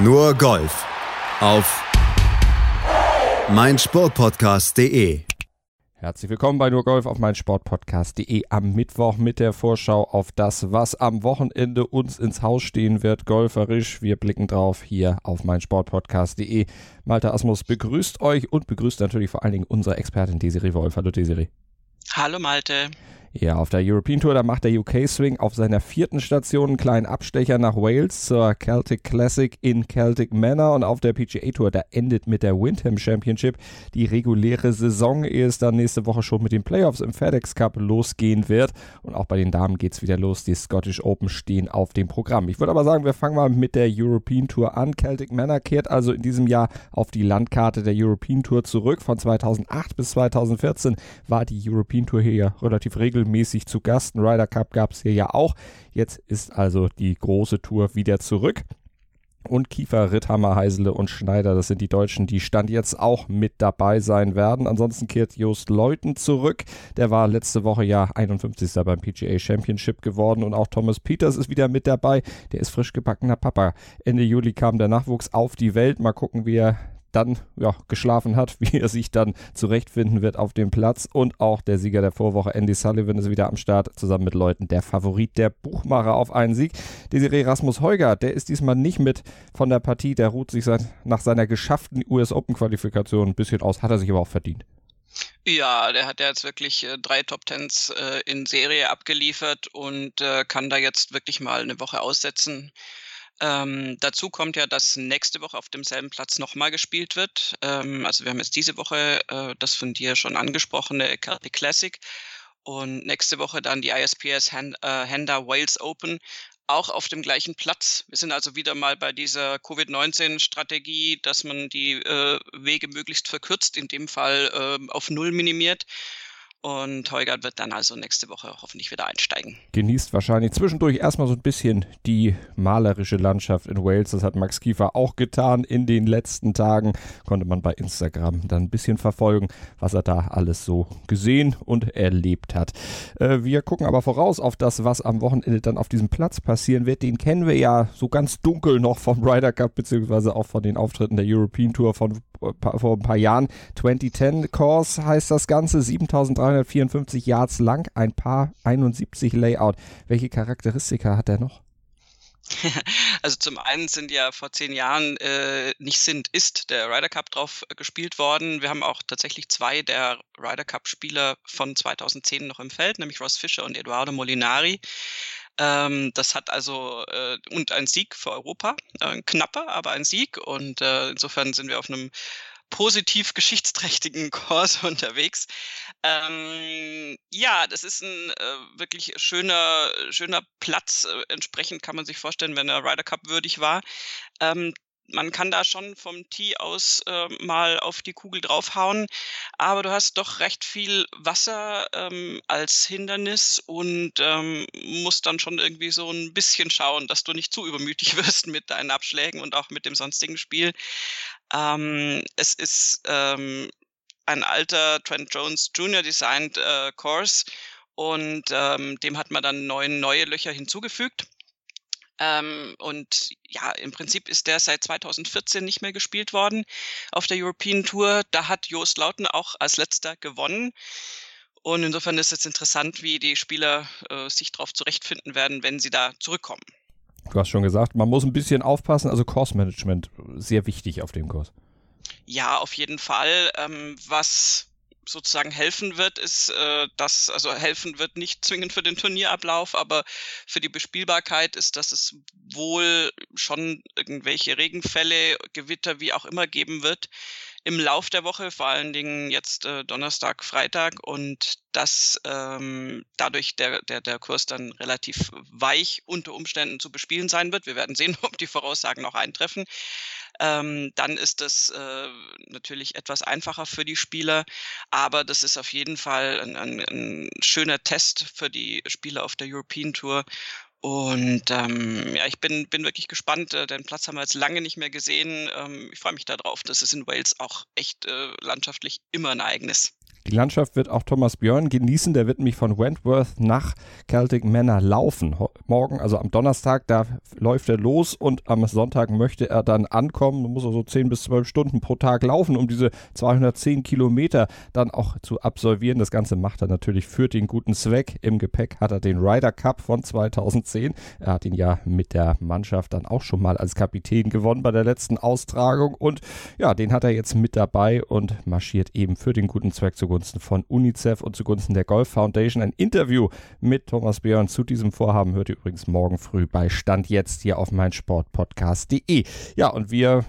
Nur Golf auf meinsportpodcast.de. Herzlich willkommen bei Nur Golf auf meinsportpodcast.de am Mittwoch mit der Vorschau auf das, was am Wochenende uns ins Haus stehen wird, golferisch. Wir blicken drauf hier auf meinsportpodcast.de. Malte Asmus begrüßt euch und begrüßt natürlich vor allen Dingen unsere Expertin Desiree Wolf. Hallo Desiree. Hallo Malte. Ja, auf der European Tour, da macht der UK Swing auf seiner vierten Station einen kleinen Abstecher nach Wales zur Celtic Classic in Celtic Manor und auf der PGA Tour, da endet mit der Windham Championship die reguläre Saison, ehe es dann nächste Woche schon mit den Playoffs im FedEx Cup losgehen wird. Und auch bei den Damen geht es wieder los. Die Scottish Open stehen auf dem Programm. Ich würde aber sagen, wir fangen mal mit der European Tour an. Celtic Manor kehrt also in diesem Jahr auf die Landkarte der European Tour zurück. Von 2008 bis 2014 war die European Tour hier ja relativ regelmäßig regelmäßig zu Gast. Ein Ryder Cup gab es hier ja auch. Jetzt ist also die große Tour wieder zurück. Und Kiefer, Ritthammer, Heisele und Schneider, das sind die Deutschen, die Stand jetzt auch mit dabei sein werden. Ansonsten kehrt Jost Leuten zurück. Der war letzte Woche ja 51. beim PGA Championship geworden. Und auch Thomas Peters ist wieder mit dabei. Der ist frisch gebackener Papa. Ende Juli kam der Nachwuchs auf die Welt. Mal gucken, wie er dann ja, geschlafen hat, wie er sich dann zurechtfinden wird auf dem Platz. Und auch der Sieger der Vorwoche, Andy Sullivan, ist wieder am Start, zusammen mit Leuten der Favorit der Buchmacher auf einen Sieg. Desiree Rasmus Heuger, der ist diesmal nicht mit von der Partie, der ruht sich seit, nach seiner geschafften US Open Qualifikation ein bisschen aus, hat er sich aber auch verdient. Ja, der hat ja jetzt wirklich äh, drei Top Tens äh, in Serie abgeliefert und äh, kann da jetzt wirklich mal eine Woche aussetzen. Ähm, dazu kommt ja, dass nächste Woche auf demselben Platz nochmal gespielt wird. Ähm, also wir haben jetzt diese Woche äh, das von dir schon angesprochene Celtic Classic und nächste Woche dann die ISPS Hand, äh, Wales Open, auch auf dem gleichen Platz. Wir sind also wieder mal bei dieser Covid-19-Strategie, dass man die äh, Wege möglichst verkürzt, in dem Fall äh, auf Null minimiert. Und Heugert wird dann also nächste Woche hoffentlich wieder einsteigen. Genießt wahrscheinlich zwischendurch erstmal so ein bisschen die malerische Landschaft in Wales. Das hat Max Kiefer auch getan in den letzten Tagen. Konnte man bei Instagram dann ein bisschen verfolgen, was er da alles so gesehen und erlebt hat. Äh, wir gucken aber voraus auf das, was am Wochenende dann auf diesem Platz passieren wird. Den kennen wir ja so ganz dunkel noch vom Ryder Cup, beziehungsweise auch von den Auftritten der European Tour von vor ein paar Jahren. 2010 Course heißt das Ganze, 7354 Yards lang, ein paar 71 Layout. Welche Charakteristika hat er noch? Also zum einen sind ja vor zehn Jahren äh, nicht sind, ist der Ryder Cup drauf gespielt worden. Wir haben auch tatsächlich zwei der Ryder Cup Spieler von 2010 noch im Feld, nämlich Ross Fischer und Eduardo Molinari. Ähm, das hat also äh, und ein Sieg für Europa, äh, knapper, aber ein Sieg. Und äh, insofern sind wir auf einem positiv geschichtsträchtigen Kurs unterwegs. Ähm, ja, das ist ein äh, wirklich schöner, schöner Platz. Äh, entsprechend kann man sich vorstellen, wenn er Ryder Cup würdig war. Ähm, man kann da schon vom Tee aus äh, mal auf die Kugel draufhauen, aber du hast doch recht viel Wasser ähm, als Hindernis und ähm, musst dann schon irgendwie so ein bisschen schauen, dass du nicht zu übermütig wirst mit deinen Abschlägen und auch mit dem sonstigen Spiel. Ähm, es ist ähm, ein alter Trent Jones Jr. designed äh, Course und ähm, dem hat man dann neun neue Löcher hinzugefügt. Ähm, und ja, im Prinzip ist der seit 2014 nicht mehr gespielt worden auf der European Tour. Da hat Joost Lauten auch als letzter gewonnen. Und insofern ist es interessant, wie die Spieler äh, sich darauf zurechtfinden werden, wenn sie da zurückkommen. Du hast schon gesagt, man muss ein bisschen aufpassen, also Course Management sehr wichtig auf dem Kurs. Ja, auf jeden Fall. Ähm, was sozusagen helfen wird, ist, äh, dass, also helfen wird nicht zwingend für den Turnierablauf, aber für die Bespielbarkeit ist, dass es wohl schon irgendwelche Regenfälle, Gewitter, wie auch immer geben wird im Lauf der Woche, vor allen Dingen jetzt äh, Donnerstag, Freitag und dass ähm, dadurch der, der, der Kurs dann relativ weich unter Umständen zu bespielen sein wird. Wir werden sehen, ob die Voraussagen noch eintreffen ähm, dann ist das äh, natürlich etwas einfacher für die Spieler. Aber das ist auf jeden Fall ein, ein, ein schöner Test für die Spieler auf der European Tour. Und ähm, ja, ich bin, bin wirklich gespannt. Äh, den Platz haben wir jetzt lange nicht mehr gesehen. Ähm, ich freue mich darauf. Das ist in Wales auch echt äh, landschaftlich immer ein eigenes. Die Landschaft wird auch Thomas Björn genießen. Der wird nämlich von Wentworth nach Celtic Manor laufen. Morgen, also am Donnerstag, da läuft er los und am Sonntag möchte er dann ankommen. Muss also 10 bis 12 Stunden pro Tag laufen, um diese 210 Kilometer dann auch zu absolvieren. Das Ganze macht er natürlich für den guten Zweck. Im Gepäck hat er den Ryder Cup von 2010. Er hat ihn ja mit der Mannschaft dann auch schon mal als Kapitän gewonnen bei der letzten Austragung und ja, den hat er jetzt mit dabei und marschiert eben für den guten Zweck zugunsten von UNICEF und zugunsten der Golf Foundation. Ein Interview mit Thomas Björn zu diesem Vorhaben hört ihr übrigens morgen früh bei Stand jetzt hier auf meinsportpodcast.de. Ja, und wir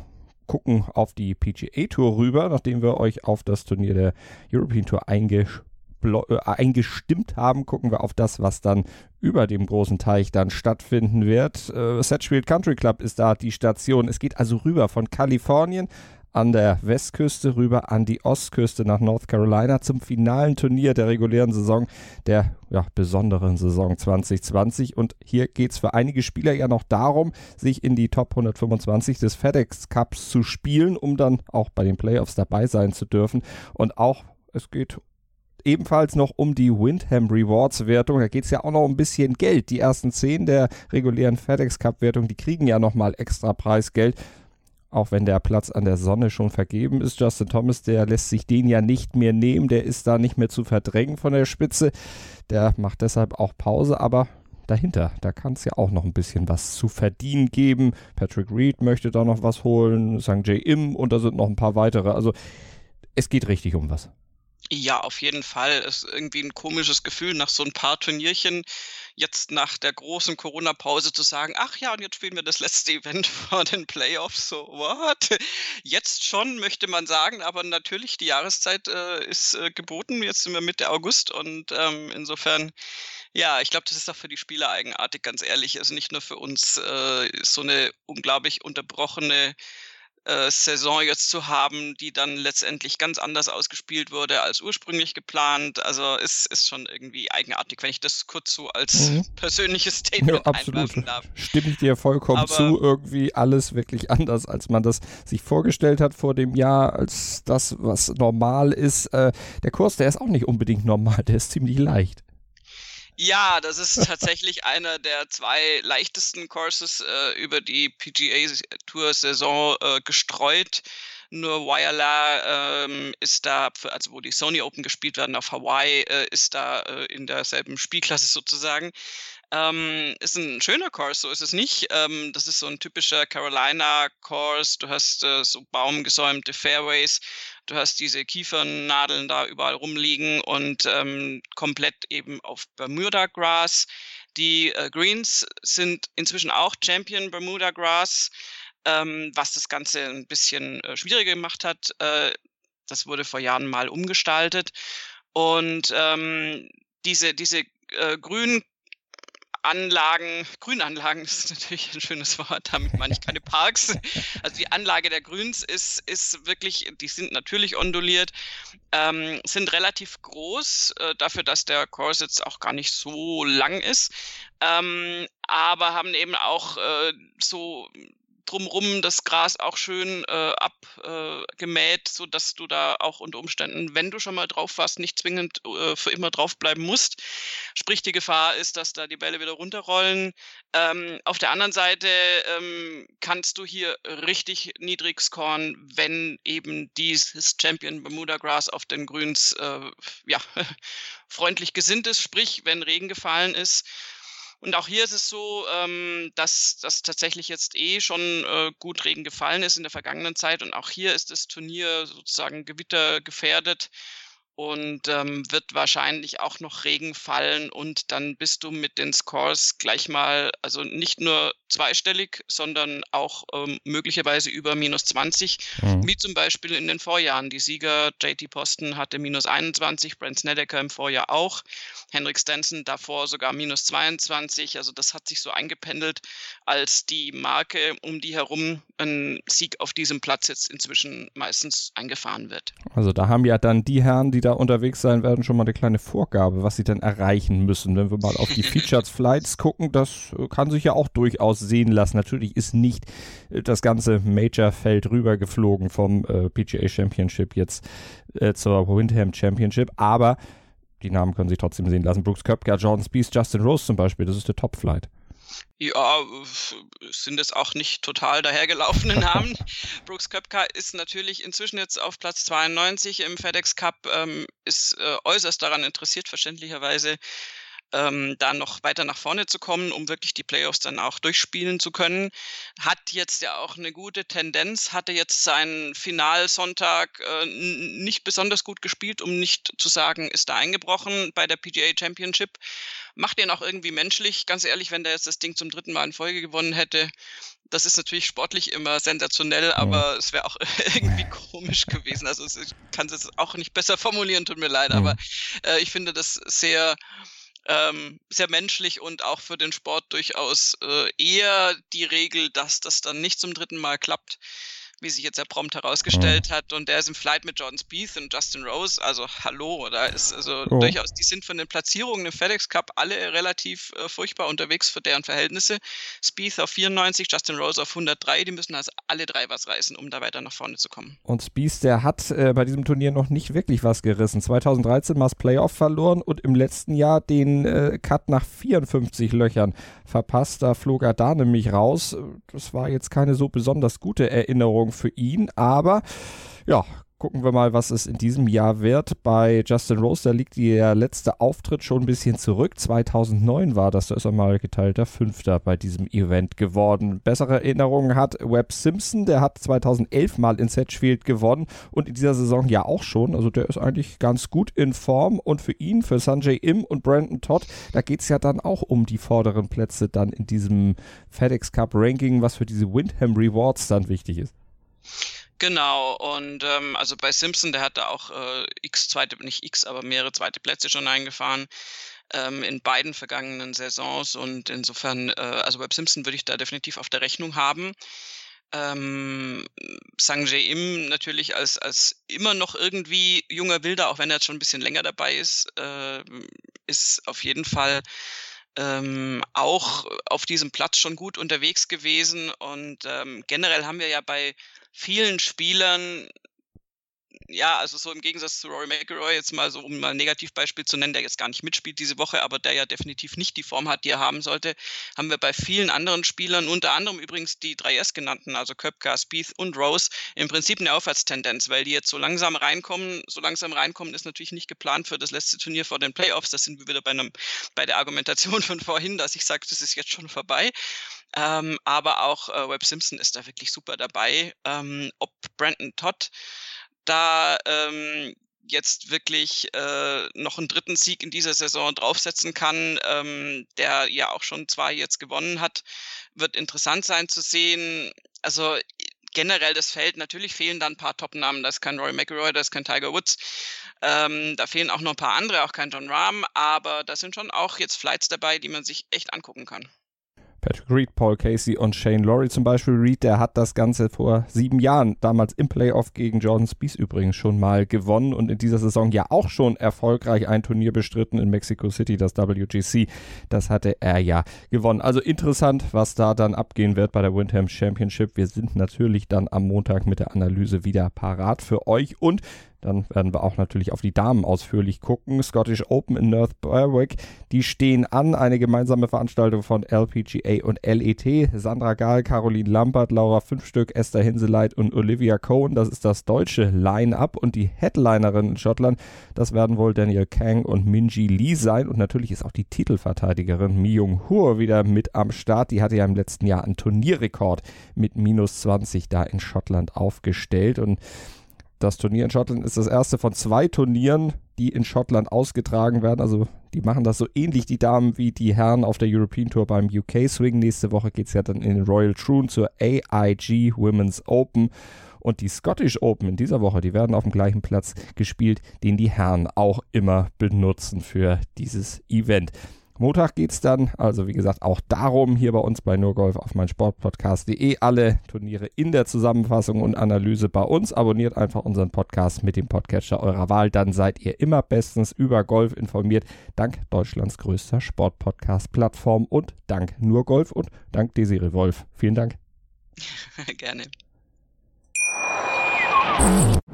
gucken auf die PGA Tour rüber, nachdem wir euch auf das Turnier der European Tour eingeschrieben äh, eingestimmt haben, gucken wir auf das, was dann über dem großen Teich dann stattfinden wird. Äh, Sedgefield Country Club ist da die Station. Es geht also rüber von Kalifornien an der Westküste rüber an die Ostküste nach North Carolina zum finalen Turnier der regulären Saison, der ja, besonderen Saison 2020. Und hier geht es für einige Spieler ja noch darum, sich in die Top 125 des FedEx Cups zu spielen, um dann auch bei den Playoffs dabei sein zu dürfen. Und auch es geht ebenfalls noch um die Windham Rewards Wertung. Da geht es ja auch noch um ein bisschen Geld. Die ersten zehn der regulären FedEx Cup Wertung, die kriegen ja nochmal extra Preisgeld. Auch wenn der Platz an der Sonne schon vergeben ist. Justin Thomas, der lässt sich den ja nicht mehr nehmen. Der ist da nicht mehr zu verdrängen von der Spitze. Der macht deshalb auch Pause. Aber dahinter. Da kann es ja auch noch ein bisschen was zu verdienen geben. Patrick Reed möchte da noch was holen, Sang J. Im und da sind noch ein paar weitere. Also es geht richtig um was. Ja, auf jeden Fall. Ist irgendwie ein komisches Gefühl nach so ein paar Turnierchen jetzt nach der großen Corona-Pause zu sagen, ach ja, und jetzt spielen wir das letzte Event vor den Playoffs. So, what? Jetzt schon, möchte man sagen, aber natürlich, die Jahreszeit äh, ist äh, geboten. Jetzt sind wir Mitte August und ähm, insofern, ja, ich glaube, das ist auch für die Spieler eigenartig, ganz ehrlich. Also nicht nur für uns äh, so eine unglaublich unterbrochene äh, Saison jetzt zu haben, die dann letztendlich ganz anders ausgespielt wurde als ursprünglich geplant. Also ist, ist schon irgendwie eigenartig, wenn ich das kurz so als mhm. persönliches Statement ja, absolut. darf. Stimme ich dir vollkommen Aber zu. Irgendwie alles wirklich anders, als man das sich vorgestellt hat vor dem Jahr, als das, was normal ist. Äh, der Kurs, der ist auch nicht unbedingt normal, der ist ziemlich leicht. Ja, das ist tatsächlich einer der zwei leichtesten Courses äh, über die PGA Tour Saison äh, gestreut. Nur Wyala ähm, ist da, also wo die Sony Open gespielt werden auf Hawaii, äh, ist da äh, in derselben Spielklasse sozusagen. Ähm, ist ein schöner Course, so ist es nicht. Ähm, das ist so ein typischer Carolina-Course. Du hast äh, so baumgesäumte Fairways du hast diese Kiefernadeln da überall rumliegen und ähm, komplett eben auf Bermuda Grass. Die äh, Greens sind inzwischen auch Champion Bermuda Grass, ähm, was das Ganze ein bisschen äh, schwieriger gemacht hat. Äh, das wurde vor Jahren mal umgestaltet. Und ähm, diese, diese äh, grünen Anlagen, Grünanlagen ist natürlich ein schönes Wort, damit meine ich keine Parks. Also die Anlage der Grüns ist, ist wirklich, die sind natürlich onduliert, ähm, sind relativ groß, äh, dafür, dass der Kurs jetzt auch gar nicht so lang ist, ähm, aber haben eben auch äh, so drumrum das Gras auch schön äh, abgemäht, äh, sodass du da auch unter Umständen, wenn du schon mal drauf warst, nicht zwingend äh, für immer draufbleiben musst. Sprich, die Gefahr ist, dass da die Bälle wieder runterrollen. Ähm, auf der anderen Seite ähm, kannst du hier richtig niedrig scoren, wenn eben dieses Champion Bermuda Grass auf den Grüns äh, ja, freundlich gesinnt ist, sprich, wenn Regen gefallen ist. Und auch hier ist es so, ähm, dass das tatsächlich jetzt eh schon äh, gut Regen gefallen ist in der vergangenen Zeit. Und auch hier ist das Turnier sozusagen gewittergefährdet und ähm, wird wahrscheinlich auch noch Regen fallen und dann bist du mit den Scores gleich mal, also nicht nur zweistellig, sondern auch ähm, möglicherweise über minus 20, mhm. wie zum Beispiel in den Vorjahren. Die Sieger JT Posten hatte minus 21, Brent Snedeker im Vorjahr auch, Henrik Stenson davor sogar minus 22, also das hat sich so eingependelt als die Marke, um die herum ein Sieg auf diesem Platz jetzt inzwischen meistens eingefahren wird. Also da haben ja dann die Herren, die da unterwegs sein werden, schon mal eine kleine Vorgabe, was sie dann erreichen müssen. Wenn wir mal auf die Featured Flights gucken, das kann sich ja auch durchaus sehen lassen. Natürlich ist nicht äh, das ganze Major-Feld rübergeflogen vom äh, PGA Championship jetzt äh, zur Windham Championship, aber die Namen können sich trotzdem sehen lassen. Brooks Köpker, Jordan Spieth, Justin Rose zum Beispiel, das ist der Top-Flight. Ja, sind es auch nicht total dahergelaufene Namen. Brooks Köpka ist natürlich inzwischen jetzt auf Platz 92 im FedEx Cup, ähm, ist äh, äußerst daran interessiert, verständlicherweise ähm, da noch weiter nach vorne zu kommen, um wirklich die Playoffs dann auch durchspielen zu können. Hat jetzt ja auch eine gute Tendenz, hatte jetzt seinen Finalsonntag äh, nicht besonders gut gespielt, um nicht zu sagen, ist da eingebrochen bei der PGA Championship. Macht ihn auch irgendwie menschlich, ganz ehrlich, wenn der jetzt das Ding zum dritten Mal in Folge gewonnen hätte. Das ist natürlich sportlich immer sensationell, aber mhm. es wäre auch irgendwie komisch gewesen. Also ich kann es auch nicht besser formulieren, tut mir leid, mhm. aber äh, ich finde das sehr ähm, sehr menschlich und auch für den Sport durchaus äh, eher die Regel, dass das dann nicht zum dritten Mal klappt wie sich jetzt ja prompt herausgestellt oh. hat. Und der ist im Flight mit Jordan Spieth und Justin Rose. Also hallo, da ist also oh. durchaus, die sind von den Platzierungen im FedEx Cup alle relativ äh, furchtbar unterwegs für deren Verhältnisse. Spieth auf 94, Justin Rose auf 103. Die müssen also alle drei was reißen, um da weiter nach vorne zu kommen. Und Spieth, der hat äh, bei diesem Turnier noch nicht wirklich was gerissen. 2013 mal das Playoff verloren und im letzten Jahr den äh, Cut nach 54 Löchern verpasst. Da flog er da nämlich raus. Das war jetzt keine so besonders gute Erinnerung für ihn, aber ja, gucken wir mal, was es in diesem Jahr wird. Bei Justin Rose, da liegt der letzte Auftritt schon ein bisschen zurück. 2009 war das, da ist er mal geteilter Fünfter bei diesem Event geworden. Bessere Erinnerungen hat Webb Simpson, der hat 2011 mal in Sedgefield gewonnen und in dieser Saison ja auch schon. Also der ist eigentlich ganz gut in Form und für ihn, für Sanjay Im und Brandon Todd, da geht es ja dann auch um die vorderen Plätze dann in diesem FedEx Cup Ranking, was für diese Windham Rewards dann wichtig ist. Genau, und ähm, also bei Simpson, der hat da auch äh, x zweite, nicht x, aber mehrere zweite Plätze schon eingefahren ähm, in beiden vergangenen Saisons und insofern, äh, also bei Simpson würde ich da definitiv auf der Rechnung haben. Ähm, Sang Im natürlich als, als immer noch irgendwie junger Wilder, auch wenn er jetzt schon ein bisschen länger dabei ist, äh, ist auf jeden Fall ähm, auch auf diesem Platz schon gut unterwegs gewesen. Und ähm, generell haben wir ja bei vielen Spielern ja, also so im Gegensatz zu Rory McIlroy, jetzt mal so, um mal ein Negativbeispiel zu nennen, der jetzt gar nicht mitspielt diese Woche, aber der ja definitiv nicht die Form hat, die er haben sollte, haben wir bei vielen anderen Spielern, unter anderem übrigens die drei S genannten, also Köpka, Spieth und Rose, im Prinzip eine Aufwärtstendenz, weil die jetzt so langsam reinkommen. So langsam reinkommen ist natürlich nicht geplant für das letzte Turnier vor den Playoffs. Da sind wir wieder bei, einem, bei der Argumentation von vorhin, dass ich sage, das ist jetzt schon vorbei. Ähm, aber auch äh, Webb Simpson ist da wirklich super dabei. Ähm, ob Brandon Todd da ähm, jetzt wirklich äh, noch einen dritten Sieg in dieser Saison draufsetzen kann, ähm, der ja auch schon zwei jetzt gewonnen hat, wird interessant sein zu sehen. Also generell das Feld, natürlich fehlen da ein paar Top-Namen, da ist kein Roy McIlroy, da ist kein Tiger Woods, ähm, da fehlen auch noch ein paar andere, auch kein John Rahm, aber da sind schon auch jetzt Flights dabei, die man sich echt angucken kann. Patrick Reed, Paul Casey und Shane Laurie zum Beispiel. Reed, der hat das Ganze vor sieben Jahren, damals im Playoff gegen Jordan Spieth übrigens schon mal gewonnen und in dieser Saison ja auch schon erfolgreich ein Turnier bestritten in Mexico City, das WGC. Das hatte er ja gewonnen. Also interessant, was da dann abgehen wird bei der Windham Championship. Wir sind natürlich dann am Montag mit der Analyse wieder parat für euch und dann werden wir auch natürlich auf die Damen ausführlich gucken. Scottish Open in North Berwick, die stehen an. Eine gemeinsame Veranstaltung von LPGA und LET. Sandra Gahl, Caroline Lampert, Laura Fünfstück, Esther Hinseleit und Olivia Cohen. Das ist das deutsche Line-Up. Und die Headlinerin in Schottland, das werden wohl Daniel Kang und Minji Lee sein. Und natürlich ist auch die Titelverteidigerin Mi Jung Hur wieder mit am Start. Die hatte ja im letzten Jahr einen Turnierrekord mit minus 20 da in Schottland aufgestellt. Und das Turnier in Schottland ist das erste von zwei Turnieren, die in Schottland ausgetragen werden. Also die machen das so ähnlich, die Damen, wie die Herren auf der European Tour beim UK Swing. Nächste Woche geht es ja dann in den Royal Troon zur AIG Women's Open. Und die Scottish Open in dieser Woche, die werden auf dem gleichen Platz gespielt, den die Herren auch immer benutzen für dieses Event. Montag geht's dann, also wie gesagt, auch darum hier bei uns bei Nurgolf auf mein Sportpodcast.de alle Turniere in der Zusammenfassung und Analyse bei uns. Abonniert einfach unseren Podcast mit dem Podcatcher eurer Wahl, dann seid ihr immer bestens über Golf informiert. Dank Deutschlands größter Sportpodcast-Plattform und dank Nurgolf und dank Desiree Wolf. Vielen Dank. Gerne.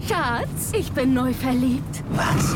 Schatz, ich bin neu verliebt. Was?